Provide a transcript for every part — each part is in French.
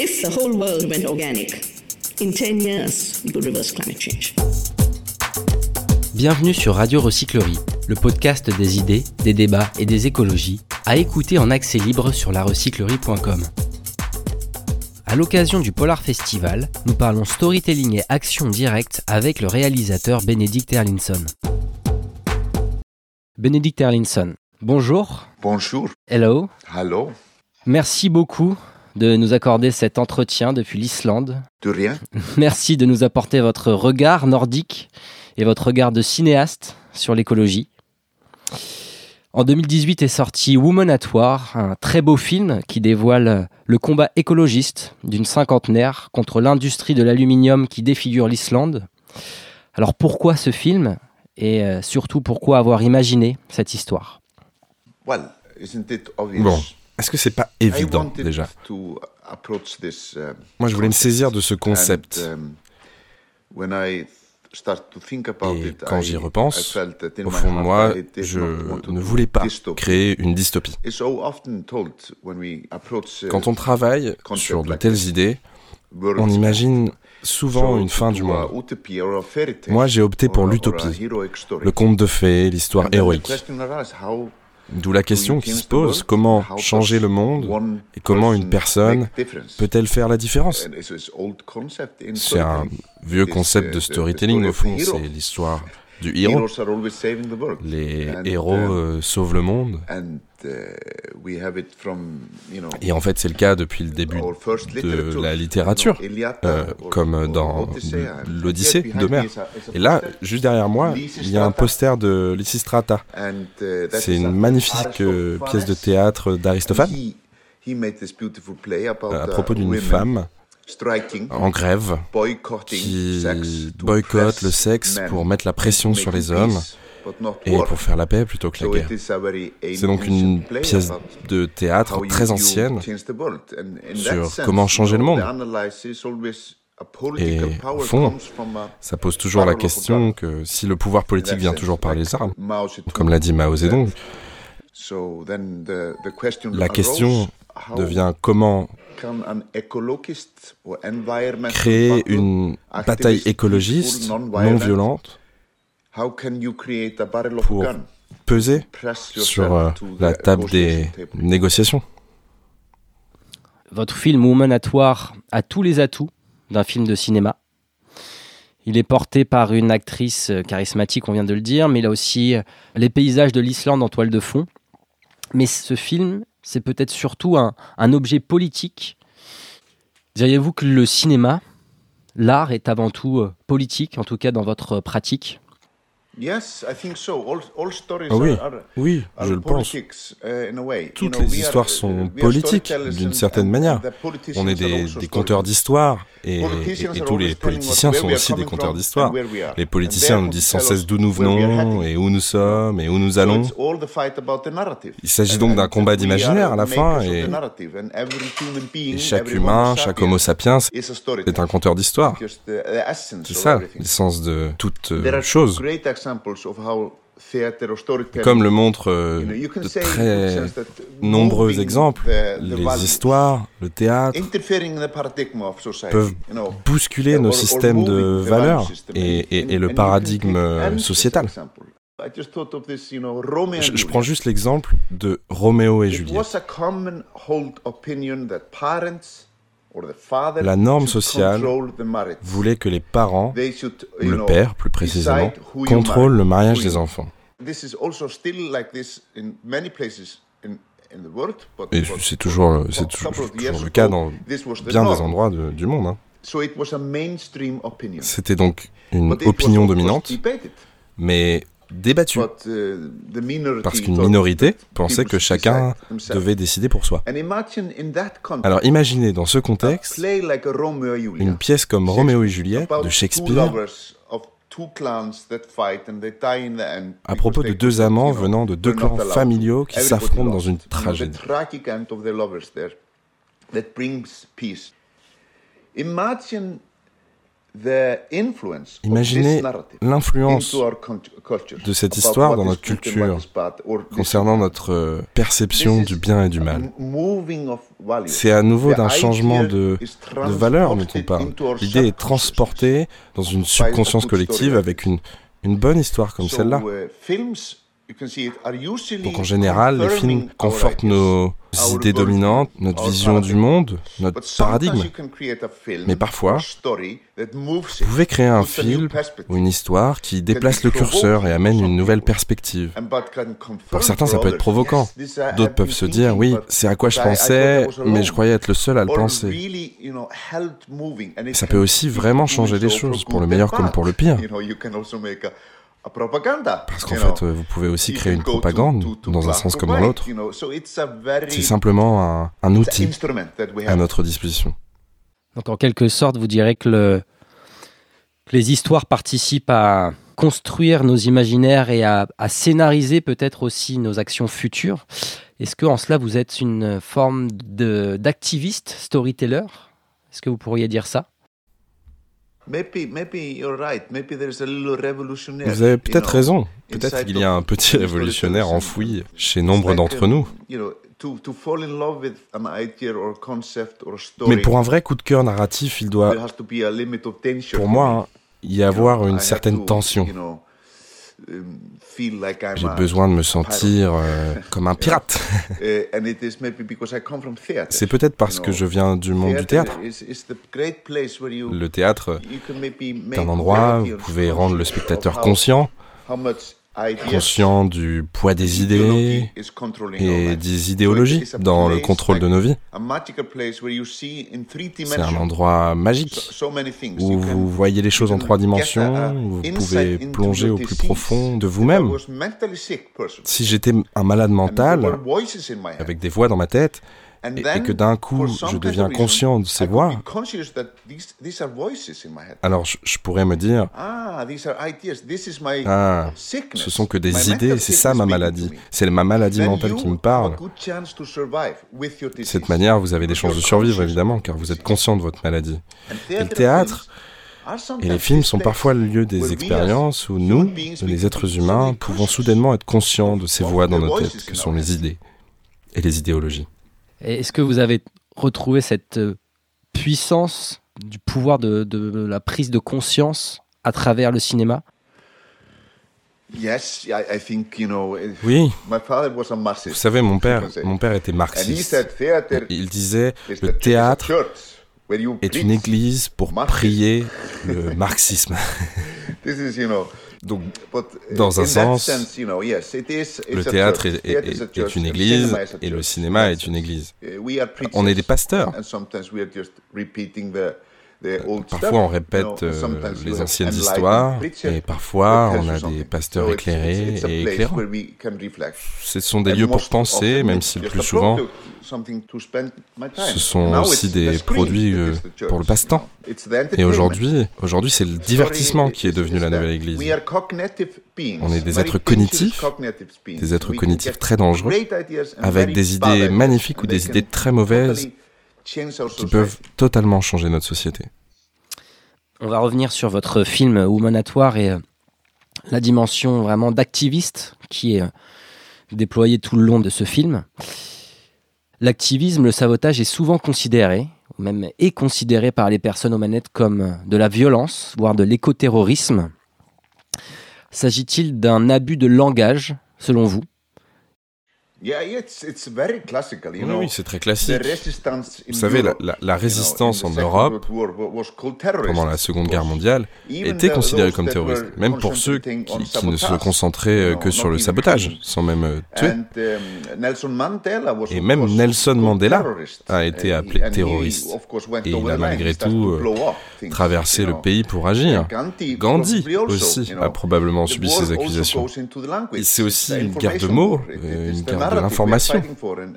If the whole world went organic, in 10 years, we could reverse climate change. Bienvenue sur Radio Recyclerie, le podcast des idées, des débats et des écologies, à écouter en accès libre sur larecyclerie.com. À l'occasion du Polar Festival, nous parlons storytelling et action directe avec le réalisateur Benedict Erlinson. Benedict Erlinson, bonjour. Bonjour. Hello. Hello. Merci beaucoup de nous accorder cet entretien depuis l'Islande. De rien. Merci de nous apporter votre regard nordique et votre regard de cinéaste sur l'écologie. En 2018 est sorti Woman at War, un très beau film qui dévoile le combat écologiste d'une cinquantenaire contre l'industrie de l'aluminium qui défigure l'Islande. Alors pourquoi ce film et euh, surtout pourquoi avoir imaginé cette histoire? Well, isn't it obvious? Bon, est-ce que c'est pas évident déjà uh, Moi, je voulais me saisir de ce concept. um, Et quand j'y repense, au fond de moi, je ne voulais pas créer une dystopie. Uh, Quand on travaille sur de telles idées, on imagine souvent So une fin du monde. Moi, j'ai opté pour l'utopie, le conte de fées, l'histoire héroïque. D'où la question qui se pose, comment changer le monde et comment une person personne peut-elle faire la différence? C'est un vieux concept de storytelling story au fond, c'est l'histoire du héros. Les héros uh, euh, sauvent le monde. Uh, Et en fait, c'est le cas depuis le début de la littérature, euh, comme dans l'Odyssée d'Homère. Et là, juste derrière moi, il y a un poster de Lysistrata. Uh, C'est une magnifique euh, pièce de théâtre d'Aristophane. About, à uh, propos d'une femme en grève qui boycotte le sexe pour mettre la pression sur les hommes et pour faire la paix plutôt que la guerre. C'est donc une pièce de théâtre très ancienne sur comment changer le monde. Et au fond, Ça pose toujours la question que si le pouvoir politique vient toujours par les armes, comme l'a dit Mao Zedong, la question devient comment créer une bataille écologiste non violente pour peser sur euh, la the table des négociations. Votre film Woman at War a tous les atouts d'un film de cinéma. Il est porté par une actrice euh, charismatique, on vient de le dire, mais il a aussi euh, les paysages de l'Islande en toile de fond. Mais ce film, c'est peut-être surtout un, un objet politique. Diriez-vous que le cinéma, l'art est avant tout politique, en tout cas dans votre pratique? Oui, oui, je le pense. uh, Toutes les histoires uh, sont are politiques d'une certaine manière. On est des, conteurs d'histoire et, tous les politiciens sont aussi des conteurs d'histoire. Les politiciens nous disent sans cesse d'où nous venons et où nous sommes et où nous allons. Il s'agit donc d'un combat d'imaginaire à la fin et, et chaque humain, chaque homo sapiens est un conteur d'histoire. C'est ça l'essence de toute euh, chose. Comme le montrent euh, de très nombreux exemples, les histoires, le théâtre, peuvent bousculer nos systèmes de valeurs et, et- et And- le paradigme euh, sociétal. Je, je prends juste l'exemple de Roméo et Juliette. La norme sociale voulait que les parents, le père plus précisément, contrôlent le mariage des enfants. This is also still like this in many places in, in the world. But, Et c'est toujours, c'est toujours, le cas dans bien des endroits de- du monde. hein. So it was a mainstream opinion. C'était donc une opinion dominante, mais débattue, But, uh, parce qu'une minorité pensait que chacun devait décider pour soi. Alors imaginez dans ce contexte une pièce comme Roméo et Juliette de Shakespeare. lovers of two clans that fight and they die in the end. À propos de deux amants venant de deux clans familiaux qui s'affrontent dans une tragédie. Imaginez l'influence de cette histoire dans notre culture concernant notre euh, perception du bien et du mal. C'est à nouveau d'un changement de, de valeur dont on parle. L'idée est transportée dans une subconscience collective avec une, une bonne histoire comme celle-là. Donc en général, les films confortent nos idées dominantes, notre vision du monde, notre paradigme. Mais parfois, Vous pouvez créer un film ou une histoire qui déplace le curseur et amène une nouvelle perspective. Pour certains, ça peut être provoquant. D'autres peuvent se dire, oui, c'est à quoi je pensais, mais je croyais être le seul à le penser. Ça peut aussi vraiment changer les choses, pour le meilleur comme pour le pire. Parce qu'en you fait, know. euh, vous pouvez aussi créer une propagande, to- to dans un sens comme dans l'autre. C'est simplement un, outil instrument that we à notre disposition. Donc en quelque sorte, vous direz que, le- que les histoires participent à construire nos imaginaires et à, à scénariser peut-être aussi nos actions futures. Est-ce que en cela vous êtes une forme d'activiste, storyteller? Est-ce que vous pourriez dire ça? Vous avez peut-être raison. Peut-être qu'il y a un petit révolutionnaire enfoui chez nombre d'entre um, nous. Mais pour un vrai coup de cœur narratif, il doit, pour moi, hein, y avoir une certaine tension. J'ai besoin de me sentir euh, comme un pirate. C'est peut-être parce que je viens du monde du théâtre. Le théâtre est un endroit où vous pouvez rendre le spectateur conscient, conscient du poids des idées et des idéologies dans le contrôle de nos vies. C'est un endroit magique où vous voyez les choses en trois dimensions, où vous pouvez plonger au plus profond de vous-même. Si j'étais un malade mental, avec des voix dans ma tête, et, que d'un coup je deviens conscient de ces voix, alors je, je pourrais me dire, Ah, ah, ce sont que des idées, c'est ça ma maladie. C'est ma maladie mentale qui me parle. De cette manière, vous avez des chances de survivre, évidemment, car vous êtes conscient de votre maladie. Et le théâtre et les films sont parfois le lieu des expériences où nous, les êtres humains, pouvons soudainement être conscients de ces voix dans nos têtes, que sont les idées et les idéologies. Est-ce que vous avez retrouvé cette euh, puissance du pouvoir de, de la prise de conscience à travers le cinéma? Yes, I, I think, you know, Oui, my father was a Marxist. vous savez, mon père, mon père était And he marxiste. said theater Il disait, is le the- is a théâtre est une église pour prier le marxisme. Donc, Dans un sens, sense, you know, yes, it is, le théâtre est, une église et le cinéma est une église. On est des pasteurs. Old Parfois, on répète euh, les anciennes histoires et parfois, on a des pasteurs éclairés et éclairants. Ce sont des lieux pour penser, même si le plus souvent, ce sont aussi des produits euh, pour le passe-temps. Et aujourd'hui, aujourd'hui, c'est le divertissement qui est devenu la nouvelle église. On est des êtres cognitifs, des êtres cognitifs très dangereux, avec des idées ideas, magnifiques ou des idées très mauvaises qui peuvent totalement changer notre société. On va revenir sur votre film Womanatoire et euh, la dimension vraiment d'activiste qui est euh, déployée tout le long de ce film. L'activisme, le sabotage est souvent considéré, ou même est considéré par les personnes aux manettes comme euh, de la violence, voire de l'écoterrorisme. S'agit-il d'un abus de langage, selon vous Yeah, yeah, it's, it's very classical, you Oui, c'est très classique. Vous savez, la, résistance en Europe, pendant la Seconde Guerre mondiale, était considérée comme terroriste, même pour ceux qui, ne se concentraient que sur le sabotage, sans même euh, tuer. Um, Et même course, Nelson Mandela a été appelé terroriste. Et il a malgré tout to euh, traversé le pays pour agir. Gandhi, aussi a probablement subi ces accusations. c'est aussi une guerre de mots, euh, une guerre de l'information,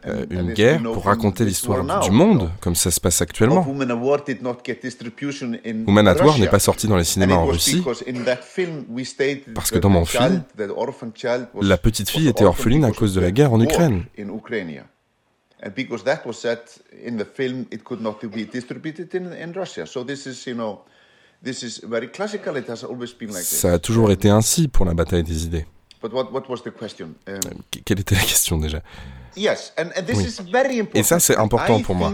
Euh, une guerre pour raconter l'histoire du monde, comme ça se passe actuellement. Women at War n'est pas sorti dans les cinémas en Russie because in that film we stated Parce que dans the mon film, la petite fille était orpheline à cause de la guerre en Ukraine. in Ukraine. And because that was set in the film, it could not be distributed in, in Russia. So this is, you know, This is very classical. It has always been like this. Ça a toujours été ainsi pour la bataille des idées. But what, what was the question? Um, Qu- Quelle était la question déjà? Yes, and, and this Oui. is very important. Et ça, c'est important pour moi.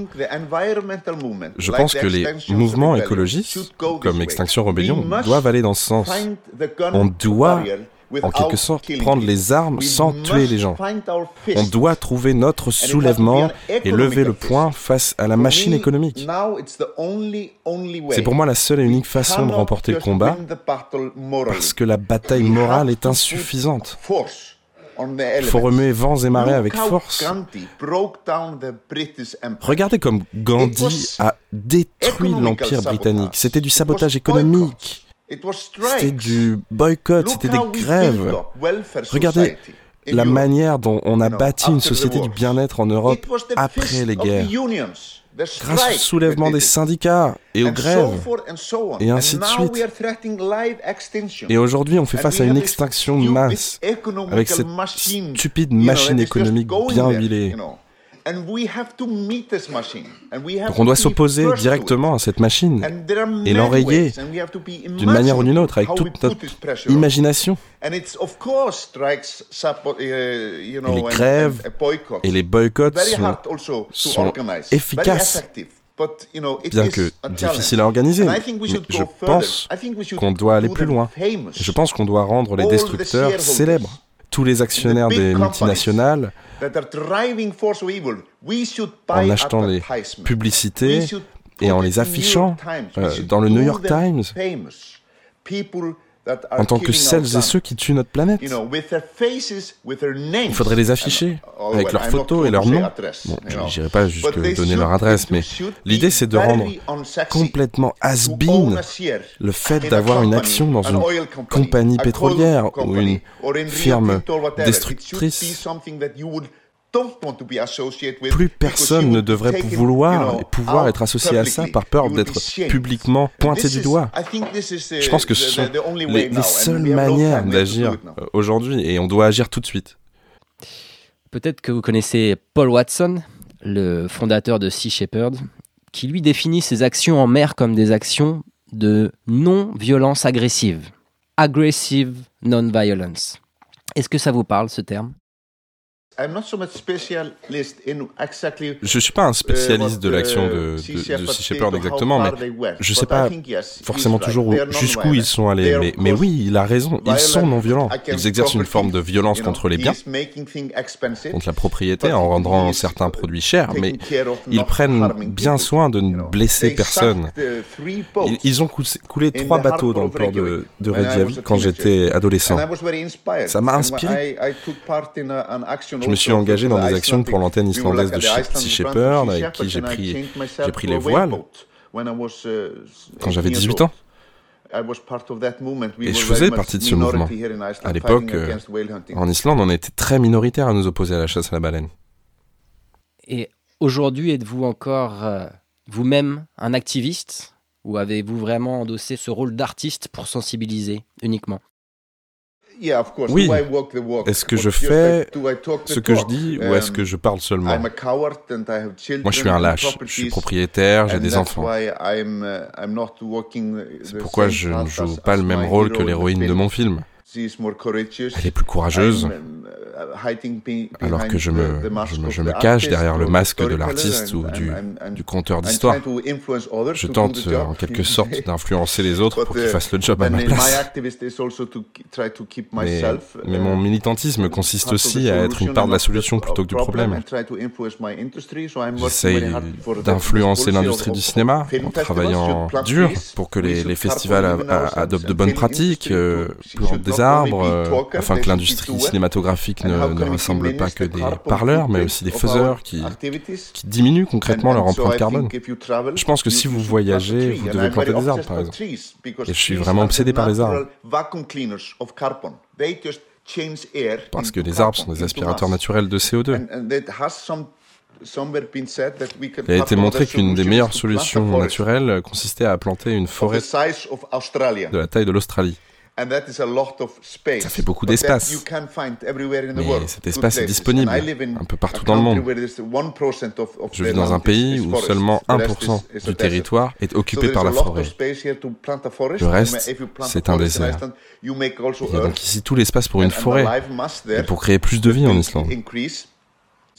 Je pense que les mouvements écologistes, comme. Extinction Rebellion, doivent aller dans ce sens. On doit, en quelque sorte, prendre les armes sans tuer les gens. On doit trouver notre soulèvement et lever le poing face à la machine économique. now it's the only- only way. C'est pour moi la seule et unique façon de remporter le combat parce que la bataille morale est insuffisante. Il faut remuer vents et marées avec force. Regardez comme Gandhi a détruit l'Empire britannique. C'était du sabotage économique. C'était du boycott, c'était des grèves. Regardez la manière dont on a bâti une société du bien-être en Europe après les guerres, grâce au soulèvement des syndicats et aux grèves. Et ainsi de suite. Et aujourd'hui, on fait face à une extinction de masse avec cette stupide machine économique bien huilée. Donc on doit s'opposer directement à cette machine et l'enrayer d'une manière ou d'une autre avec toute notre imagination. Know, les grèves uh. Et les boycotts very sont, hard also to sont efficaces. Bien que difficiles à organiser. And I think we Mais should je go further. pense qu'on doit aller plus loin. Je pense qu'on doit rendre les destructeurs célèbres. Tous les actionnaires des multinationales, en achetant les publicités et en les affichant euh, dans le New York Times en tant que celles et ceux qui tuent notre planète. Il faudrait les afficher oh, avec leurs photos et leurs noms. Bon, j'irai pas jusque donner leur adresse, mais l'idée c'est de rendre complètement has-been le fait d'avoir une action dans an une compagnie pétrolière ou une firme destructrice. Plus personne ne devrait vouloir pouvoir être associé à ça par peur d'être publiquement pointé this du is- doigt. I think this is, Je pense que ce sont les, les seules we have no manières d'agir euh, aujourd'hui et on doit agir tout de suite. Peut-être que vous connaissez Paul Watson, le fondateur de Sea Shepherd, qui lui définit ses actions en mer comme des actions de non-violence agressive. Aggressive non-violence. Est-ce que ça vous parle ce terme? Je suis pas un spécialiste de uh, l'action uh, de, de, de Sea Shepherd exactement, mais je sais But I pas forcément toujours jusqu'où ils sont allés. Mais, oui, il a raison, ils sont violent non-violents. Ils exercent une forme de violence contre les biens, contre la propriété, en rendant certains produits chers, mais ils prennent bien soin de ne blesser personne. Ils, ils ont coulé, trois bateaux dans le port de, de Reykjavik quand j'étais adolescent. Ça m'a inspiré. Je me suis engagé dans des actions pour l'antenne islandaise de Sea- Shepherd, avec qui j'ai pris- j'ai pris les voiles uh, quand j'avais 18 18 years ans. Et je faisais partie de ce mouvement. here in Iceland, À l'époque, euh. En Islande, on était très minoritaire à nous opposer à la chasse à la baleine. Et aujourd'hui, êtes-vous encore euh, vous-même un activiste? Ou avez-vous vraiment endossé ce rôle d'artiste pour sensibiliser uniquement? Oui. Est-ce que je fais Ce que je dis ou est-ce que je parle seulement? Moi, je suis un lâche. Je suis propriétaire, j'ai des enfants. uh, C'est pourquoi je ne joue as- pas as le même rôle que l'héroïne de mon film. She is more courageous. Elle est plus courageuse. Uh, Alors que je me, je je cache derrière le masque de l'artiste ou du, conteur d'histoire. Je tente euh, en quelque sorte d'influencer les autres pour qu'ils uh, fassent le job à ma place. Mais, mon militantisme consiste aussi à être une part de la solution plutôt que du problème. J'essaye d'influencer l'industrie du cinéma en travaillant dur pour que les, festivals a- a- adoptent de bonnes pratiques, euh, plantent des arbres, euh, afin que l'industrie cinématographique ne, ne pas que des parleurs, mais aussi des faiseurs qui, diminuent concrètement leur empreinte carbone. Je pense que si vous voyagez, vous devez planter des arbres, par exemple. Et je suis vraiment obsédé par les arbres. Parce que les arbres sont des aspirateurs naturels de CO2. And, and it has some, somewhere been said that we can Il a été montré qu'une des meilleures solutions naturelles consistait à planter une forêt de la taille de l'Australie. And that is a lot of space. Ça fait beaucoup d'espace. you can find everywhere in the Mais world, cet espace est disponible And I live in un peu partout dans le monde. where there's 1% of- of Je the vis dans un pays où seulement The rest 1% is- is a du territoire est occupé par la forêt. Le reste, c'est un désert. Il y a donc ici tout l'espace pour une forêt et pour créer plus de vie en Islande.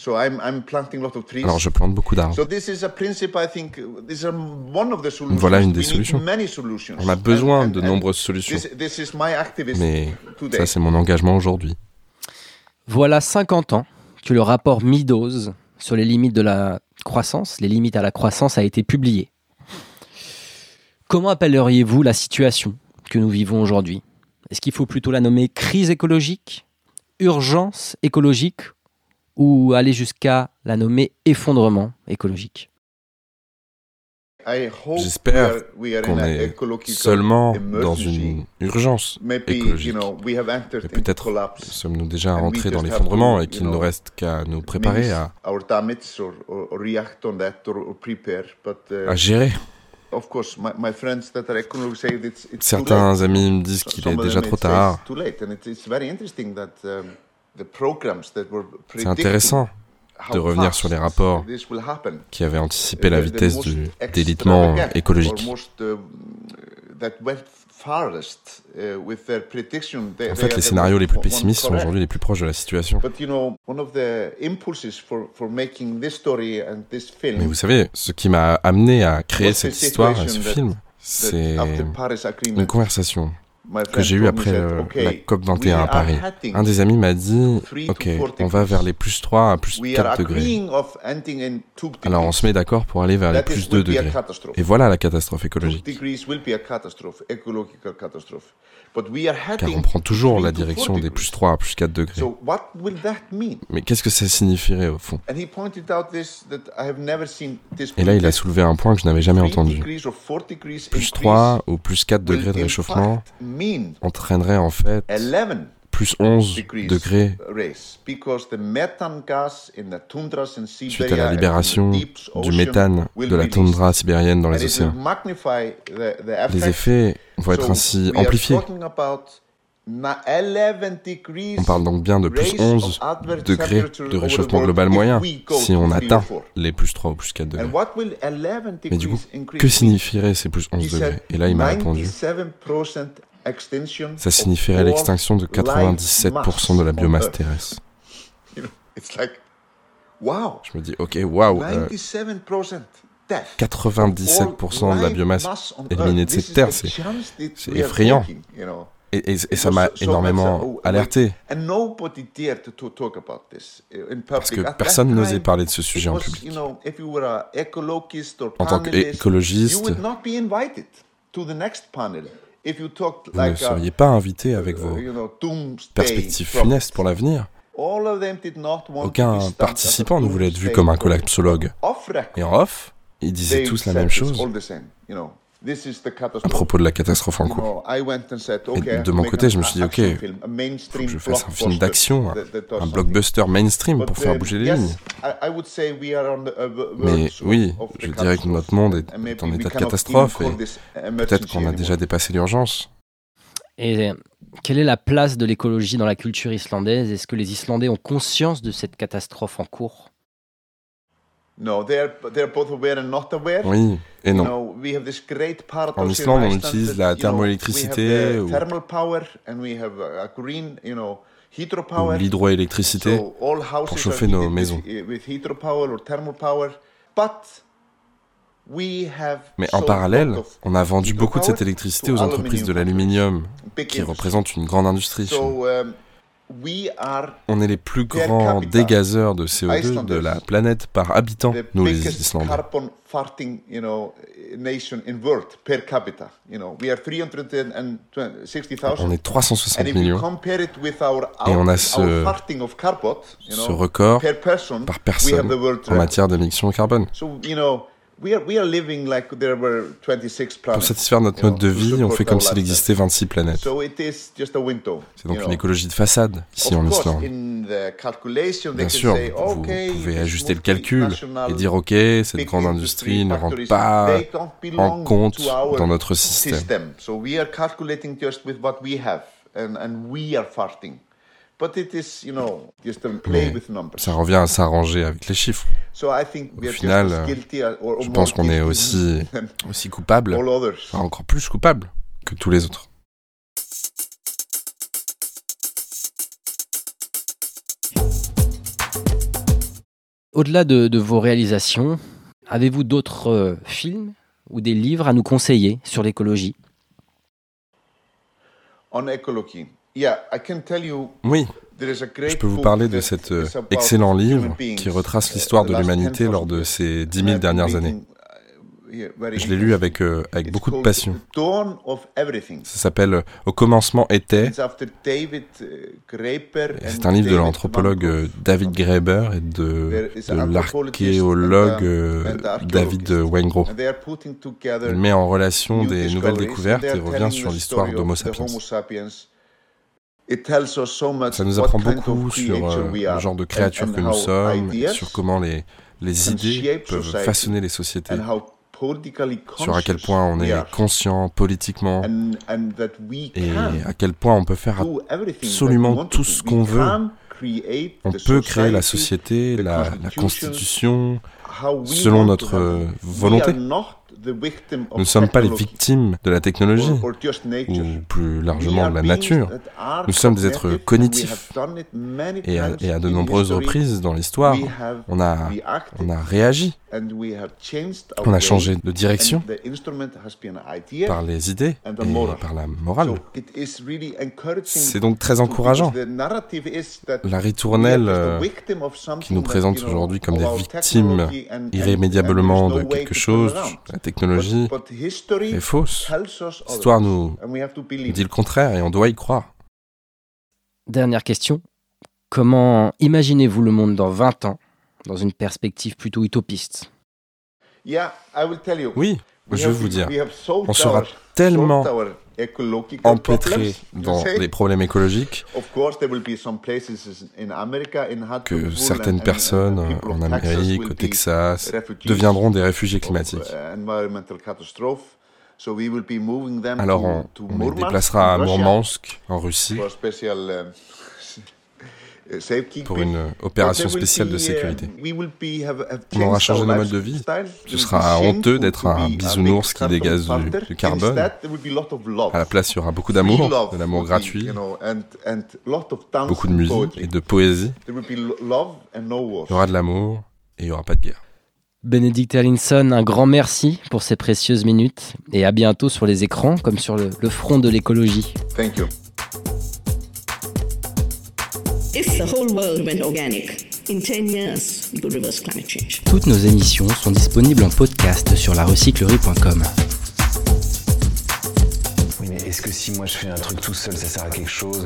Alors je plante beaucoup d'arbres. So this is a principle, I think, this is one of the solutions. Voilà une des solutions. many solutions. On a besoin And- de nombreuses solutions. This, this is my activism Mais today. ça, c'est mon engagement aujourd'hui. Voilà 50 ans que le rapport Meadows sur les limites de la croissance, les limites à la croissance, a été publié. Comment appelleriez-vous la situation que nous vivons aujourd'hui? Est-ce qu'il faut plutôt la nommer crise écologique, urgence écologique ou aller jusqu'à la nommer effondrement écologique I hope J'espère we are- we are in qu'on est ecological seulement dans une urgence Maybe, you écologique. know, we have entered Mais into peut-être sommes-nous déjà rentrés dans l'effondrement et qu'il ne nous reste qu'à nous préparer à, uh, à gérer. of course, my, my friends that are ecologists say that it's, it's too Certains late. amis me disent qu'il est déjà trop tard. C'est intéressant de revenir sur les rapports qui avaient anticipé la vitesse du délitement écologique. En fait, les the scénarios les plus pessimistes sont aujourd'hui les plus proches de la situation. But you know, one of the impulses for, for making this story and this film Mais vous savez, ce qui m'a amené à créer cette histoire et ce film, c'est une conversation que j'ai me, après euh, "Okay, la we COP21 à Paris. Un des amis m'a dit, ok, on va vers les plus 3 à plus We are 4 degrés. Alors on se met d'accord pour aller vers les plus 2 will be a degrés. Et voilà la catastrophe écologique. Car on prend toujours la direction des plus 3 à plus 4 degrés. So what will that mean? Mais qu'est-ce que ça signifierait au fond? And he pointed out this that I have never seen this. Et là, il a soulevé un point que je n'avais jamais entendu. Plus increase 3 ou plus 4 will degrés de réchauffement entraînerait en fait 11 plus 11 degrees degrés raise because the methane gas in the tundras in suite à la libération du méthane de la toundra sibérienne dans les océans. Les effets vont être ainsi amplifiés. talking about na- 11 degrees On parle donc bien de plus raise 11 of average degrés de réchauffement global moyen si on atteint les plus 3 ou plus 4 degrés. And what will 11 Mais du coup, que signifieraient ces plus He 11 said degrés? Et là, il m'a répondu. 97% extinction Ça signifierait l'extinction de life 97% de la biomasse terrestre. Je me dis, ok, waouh, euh, 97% death. 97% de la biomasse éliminée de cette terre, c'est effrayant. Et, et- et ça m'a énormément alerté. And nobody dared to, to talk about this in public. Parce que personne n'osait parler de ce sujet en public. En tant qu'écologiste, Vous ne seriez pas invité avec uh, vos perspectives funestes pour l'avenir. Aucun participant ne voulait être vu comme un collapsologue. Et en off, ils disaient tous la même chose à propos de la catastrophe en cours. Et de mon côté, je me suis dit, ok, Faut que je fasse un film d'action, un blockbuster mainstream pour faire bouger les lignes. I, I would say we are on the, uh, Mais oui, je dirais que notre monde est- en état de catastrophe et Peut-être qu'on a déjà dépassé l'urgence. Et quelle est la place de l'écologie dans la culture islandaise? Est-ce que les Islandais ont conscience de cette catastrophe en cours? No, they are, they are both aware and not aware. Oui et You non. know, we have this great paradox En Islande, on utilise la you thermoélectricité ou- you l'hydroélectricité. So houses chauffer nos maisons. With, with hydropower or thermal power, but we have Mais en parallèle, on a vendu beaucoup de cette électricité aux entreprises de l'aluminium, qui représentent une grande industrie. chez nous. So we are On est les plus grands dégazeurs de CO2 de la planète par habitant, nous les Islandais. carbon farting, you know, nation in world per capita. You know, we are 360,000. On est 360 And if you millions compare it with our, Et on a ce- our farting of carbon, you ce know, record par personne en matière d'émissions carbone. So, you know, we are, we are living like there were 26 Pour satisfaire notre mode de vie, on fait comme s'il existait 26 planètes. So it is just a window. C'est donc une écologie de façade ici en Islande. Bien sûr, vous pouvez ajuster le calcul et dire ok, cette grande industrie ne rentre pas en compte dans notre système. Ça revient à s'arranger avec les chiffres. So I think we Au are final, euh, guilty or, or Je pense qu'on est aussi, aussi coupable, enfin, encore plus coupable que tous les autres. Au-delà de, de vos réalisations, avez-vous d'autres euh, films ou des livres à nous conseiller sur l'écologie? Yeah, I can tell you Oui, je peux vous parler de cet excellent livre qui retrace uh, l'histoire de l'humanité 10,000 lors de ces 10 And 000 I've been dernières années. uh, Je l'ai lu avec, euh, avec beaucoup de passion. Ça s'appelle euh, Au commencement était. Uh, C'est un livre de l'anthropologue euh. David Graeber et de, de l'archéologue David. Weingro. Il met en relation des nouvelles découvertes et revient sur l'histoire d'Homo sapiens. Ça nous apprend beaucoup sur euh, le genre de créature que nous sommes, et sur comment les, les idées peuvent façonner les sociétés, sur à quel point on est conscient politiquement et à quel point on peut faire absolument tout to ce qu'on veut. On peut créer la société, la, la constitution, selon notre euh, volonté. Nous ne sommes pas les victimes de la technologie, ou plus largement de la nature. Nous sommes des êtres cognitifs. Et à, times et à de nombreuses reprises dans l'histoire, on a, on a réagi, on a changé de direction par les idées et par la morale. C'est donc très encourageant. La ritournelle euh, qui nous présente aujourd'hui comme des victimes irrémédiablement de quelque chose, la technologie est fausse. L'histoire nous dit le contraire et on doit y croire. Dernière question. Comment imaginez-vous le monde dans 20 ans, dans une perspective plutôt utopiste? Oui, je vais vous dire, on sera tellement solved our ecological empêtré problems, you dans les problèmes écologiques. Of course, there will be some places in America, in que certaines personnes en Amérique, au Texas, deviendront des réfugiés climatiques. uh, them Alors on, les déplacera à Mourmansk, en Russie, pour une But opération there will spéciale de be, sécurité. uh, On aura changé nos modes de vie. Ce sera honteux d'être un bisounours qui dégaze du- carbone. À la place, il y aura beaucoup d'amour, de l'amour gratuit, beaucoup de musique et de poésie. Il y aura de l'amour et il n'y aura pas de guerre. Bénédicte Allinson, un grand merci pour ces précieuses minutes et à bientôt sur les écrans comme sur le, le front de l'écologie. Thank you. If the whole world went organic, in 10 years, we could reverse climate change. Toutes nos émissions sont disponibles en podcast sur larecyclerie.com. Oui, mais est-ce que si moi je fais un truc tout seul, ça sert à quelque chose?